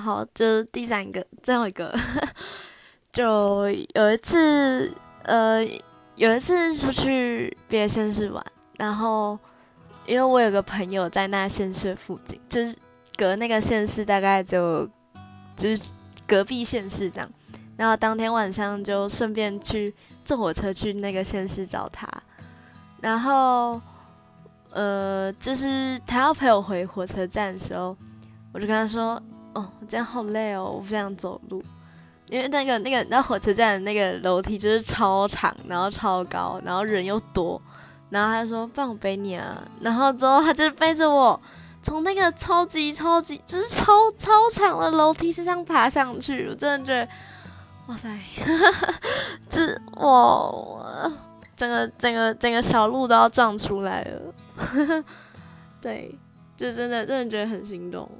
好，就是第三个，最后一个，就有一次，呃，有一次出去别的县市玩，然后因为我有个朋友在那县市附近，就是隔那个县市大概就就是隔壁县市这样，然后当天晚上就顺便去坐火车去那个县市找他，然后呃，就是他要陪我回火车站的时候，我就跟他说。哦，这样好累哦，我不想走路，因为那个那个那火车站的那个楼梯就是超长，然后超高，然后人又多，然后他就说：“放我背你啊。”然后之后他就背着我从那个超级超级就是超超长的楼梯身上爬上去，我真的觉得，哇塞，这哇，整个整个整个小路都要撞出来了，对，就真的真的觉得很心动。